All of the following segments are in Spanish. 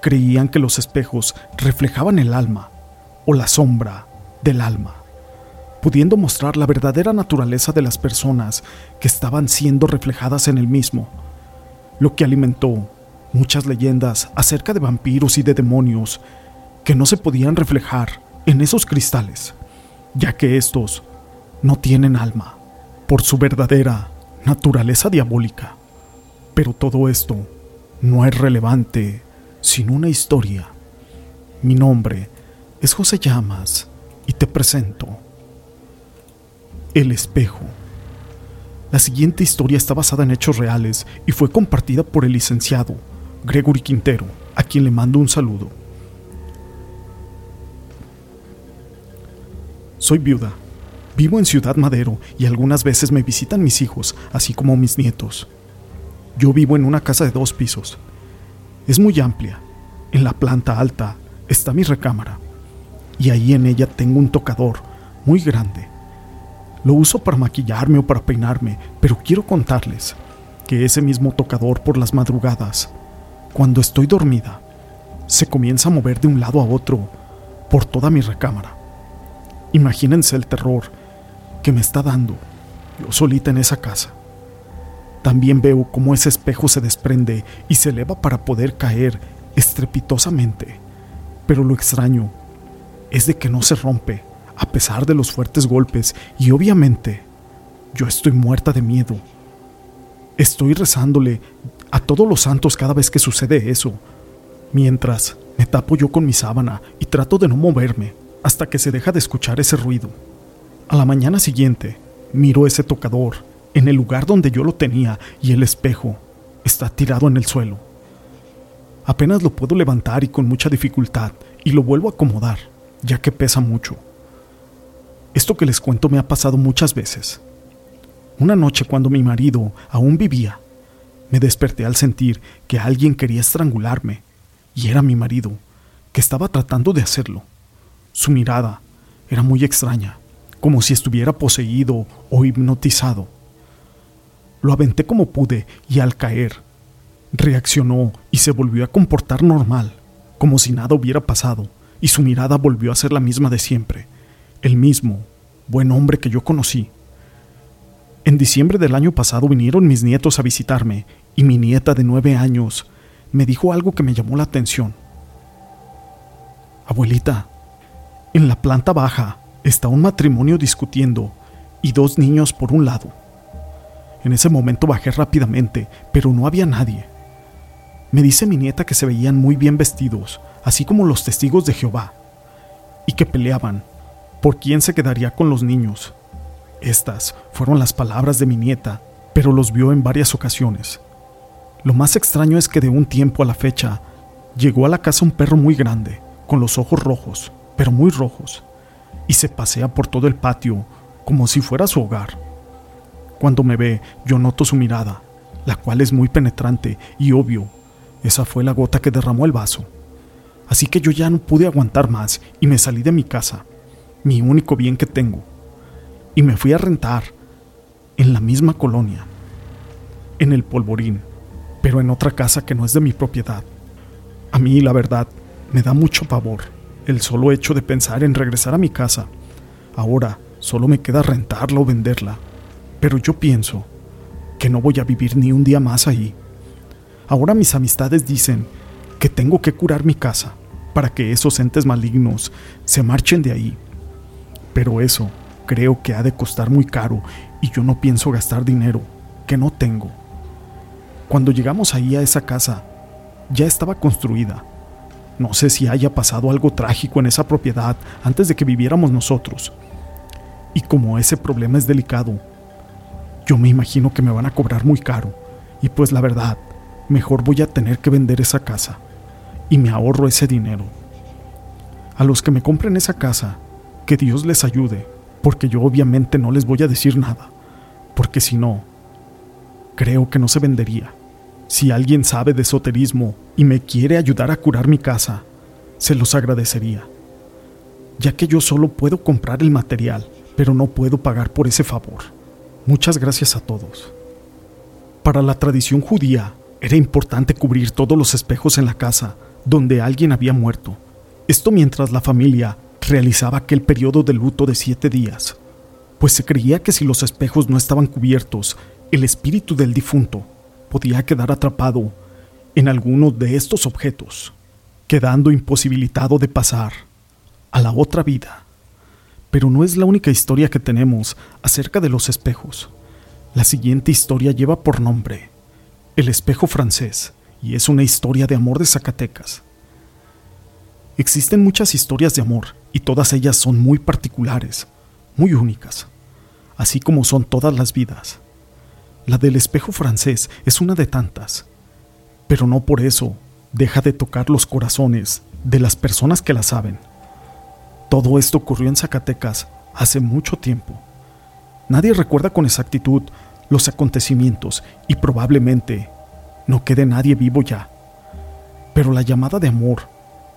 creían que los espejos reflejaban el alma o la sombra del alma, pudiendo mostrar la verdadera naturaleza de las personas que estaban siendo reflejadas en el mismo, lo que alimentó muchas leyendas acerca de vampiros y de demonios que no se podían reflejar en esos cristales, ya que estos no tienen alma por su verdadera naturaleza diabólica. Pero todo esto no es relevante sin una historia. Mi nombre es José Llamas y te presento El espejo. La siguiente historia está basada en hechos reales y fue compartida por el licenciado Gregory Quintero, a quien le mando un saludo. Soy viuda. Vivo en Ciudad Madero y algunas veces me visitan mis hijos, así como mis nietos. Yo vivo en una casa de dos pisos. Es muy amplia. En la planta alta está mi recámara y ahí en ella tengo un tocador muy grande. Lo uso para maquillarme o para peinarme, pero quiero contarles que ese mismo tocador por las madrugadas, cuando estoy dormida, se comienza a mover de un lado a otro por toda mi recámara. Imagínense el terror que me está dando yo solita en esa casa. También veo cómo ese espejo se desprende y se eleva para poder caer estrepitosamente. Pero lo extraño es de que no se rompe, a pesar de los fuertes golpes, y obviamente yo estoy muerta de miedo. Estoy rezándole a todos los santos cada vez que sucede eso, mientras me tapo yo con mi sábana y trato de no moverme hasta que se deja de escuchar ese ruido. A la mañana siguiente, miro ese tocador en el lugar donde yo lo tenía y el espejo está tirado en el suelo. Apenas lo puedo levantar y con mucha dificultad y lo vuelvo a acomodar, ya que pesa mucho. Esto que les cuento me ha pasado muchas veces. Una noche cuando mi marido aún vivía, me desperté al sentir que alguien quería estrangularme, y era mi marido, que estaba tratando de hacerlo. Su mirada era muy extraña, como si estuviera poseído o hipnotizado. Lo aventé como pude y al caer, reaccionó y se volvió a comportar normal, como si nada hubiera pasado, y su mirada volvió a ser la misma de siempre, el mismo buen hombre que yo conocí. En diciembre del año pasado vinieron mis nietos a visitarme y mi nieta de nueve años me dijo algo que me llamó la atención. Abuelita, en la planta baja está un matrimonio discutiendo y dos niños por un lado. En ese momento bajé rápidamente, pero no había nadie. Me dice mi nieta que se veían muy bien vestidos, así como los testigos de Jehová, y que peleaban por quién se quedaría con los niños. Estas fueron las palabras de mi nieta, pero los vio en varias ocasiones. Lo más extraño es que de un tiempo a la fecha llegó a la casa un perro muy grande, con los ojos rojos, pero muy rojos, y se pasea por todo el patio como si fuera su hogar. Cuando me ve, yo noto su mirada, la cual es muy penetrante y obvio, esa fue la gota que derramó el vaso. Así que yo ya no pude aguantar más y me salí de mi casa, mi único bien que tengo, y me fui a rentar en la misma colonia, en el polvorín, pero en otra casa que no es de mi propiedad. A mí, la verdad, me da mucho pavor el solo hecho de pensar en regresar a mi casa. Ahora solo me queda rentarla o venderla pero yo pienso que no voy a vivir ni un día más ahí. Ahora mis amistades dicen que tengo que curar mi casa para que esos entes malignos se marchen de ahí. Pero eso creo que ha de costar muy caro y yo no pienso gastar dinero que no tengo. Cuando llegamos ahí a esa casa, ya estaba construida. No sé si haya pasado algo trágico en esa propiedad antes de que viviéramos nosotros. Y como ese problema es delicado, yo me imagino que me van a cobrar muy caro y pues la verdad, mejor voy a tener que vender esa casa y me ahorro ese dinero. A los que me compren esa casa, que Dios les ayude, porque yo obviamente no les voy a decir nada, porque si no, creo que no se vendería. Si alguien sabe de esoterismo y me quiere ayudar a curar mi casa, se los agradecería, ya que yo solo puedo comprar el material, pero no puedo pagar por ese favor. Muchas gracias a todos. Para la tradición judía, era importante cubrir todos los espejos en la casa donde alguien había muerto. Esto mientras la familia realizaba aquel periodo de luto de siete días, pues se creía que si los espejos no estaban cubiertos, el espíritu del difunto podía quedar atrapado en alguno de estos objetos, quedando imposibilitado de pasar a la otra vida. Pero no es la única historia que tenemos acerca de los espejos. La siguiente historia lleva por nombre El espejo francés y es una historia de amor de Zacatecas. Existen muchas historias de amor y todas ellas son muy particulares, muy únicas, así como son todas las vidas. La del espejo francés es una de tantas, pero no por eso deja de tocar los corazones de las personas que la saben. Todo esto ocurrió en Zacatecas hace mucho tiempo. Nadie recuerda con exactitud los acontecimientos y probablemente no quede nadie vivo ya. Pero la llamada de amor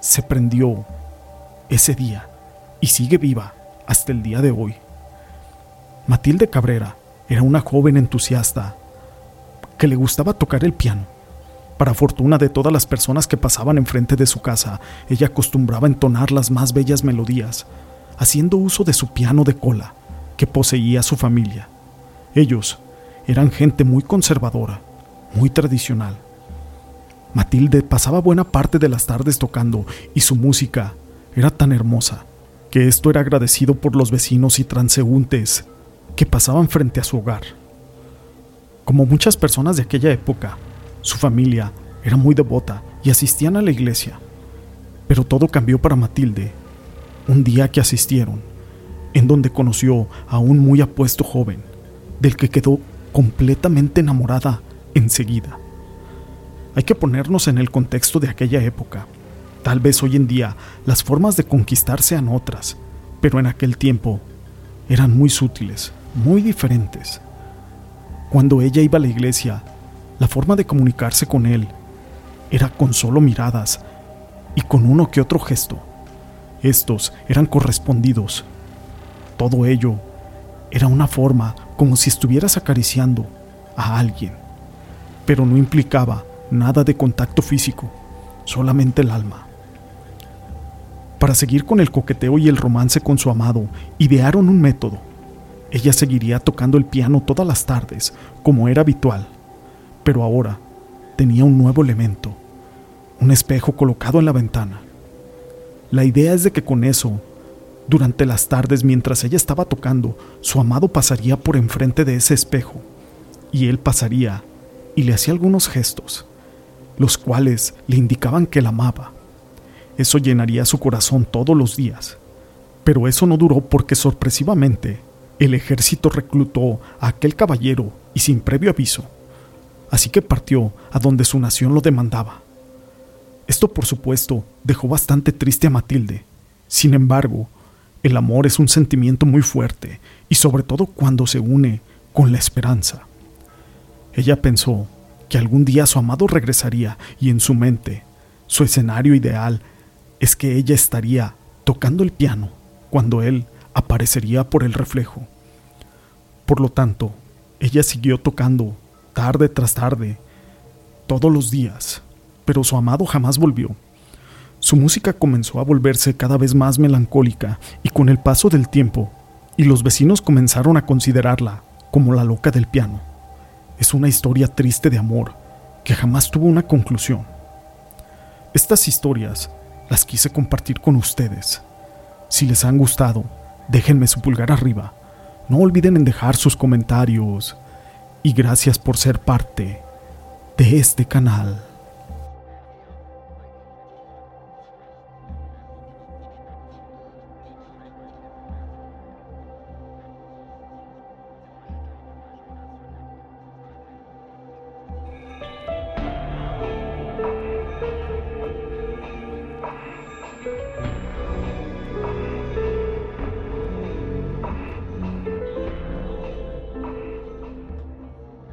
se prendió ese día y sigue viva hasta el día de hoy. Matilde Cabrera era una joven entusiasta que le gustaba tocar el piano. Para fortuna de todas las personas que pasaban enfrente de su casa, ella acostumbraba entonar las más bellas melodías, haciendo uso de su piano de cola que poseía su familia. Ellos eran gente muy conservadora, muy tradicional. Matilde pasaba buena parte de las tardes tocando y su música era tan hermosa que esto era agradecido por los vecinos y transeúntes que pasaban frente a su hogar. Como muchas personas de aquella época, su familia era muy devota y asistían a la iglesia. Pero todo cambió para Matilde un día que asistieron, en donde conoció a un muy apuesto joven, del que quedó completamente enamorada enseguida. Hay que ponernos en el contexto de aquella época. Tal vez hoy en día las formas de conquistar sean otras, pero en aquel tiempo eran muy sutiles, muy diferentes. Cuando ella iba a la iglesia, la forma de comunicarse con él era con solo miradas y con uno que otro gesto. Estos eran correspondidos. Todo ello era una forma como si estuvieras acariciando a alguien, pero no implicaba nada de contacto físico, solamente el alma. Para seguir con el coqueteo y el romance con su amado, idearon un método. Ella seguiría tocando el piano todas las tardes, como era habitual pero ahora tenía un nuevo elemento, un espejo colocado en la ventana. La idea es de que con eso, durante las tardes mientras ella estaba tocando, su amado pasaría por enfrente de ese espejo, y él pasaría y le hacía algunos gestos, los cuales le indicaban que la amaba. Eso llenaría su corazón todos los días. Pero eso no duró porque sorpresivamente el ejército reclutó a aquel caballero y sin previo aviso así que partió a donde su nación lo demandaba. Esto, por supuesto, dejó bastante triste a Matilde. Sin embargo, el amor es un sentimiento muy fuerte, y sobre todo cuando se une con la esperanza. Ella pensó que algún día su amado regresaría y en su mente, su escenario ideal es que ella estaría tocando el piano cuando él aparecería por el reflejo. Por lo tanto, ella siguió tocando tarde tras tarde, todos los días, pero su amado jamás volvió. Su música comenzó a volverse cada vez más melancólica y con el paso del tiempo, y los vecinos comenzaron a considerarla como la loca del piano. Es una historia triste de amor que jamás tuvo una conclusión. Estas historias las quise compartir con ustedes. Si les han gustado, déjenme su pulgar arriba. No olviden en dejar sus comentarios, y gracias por ser parte de este canal.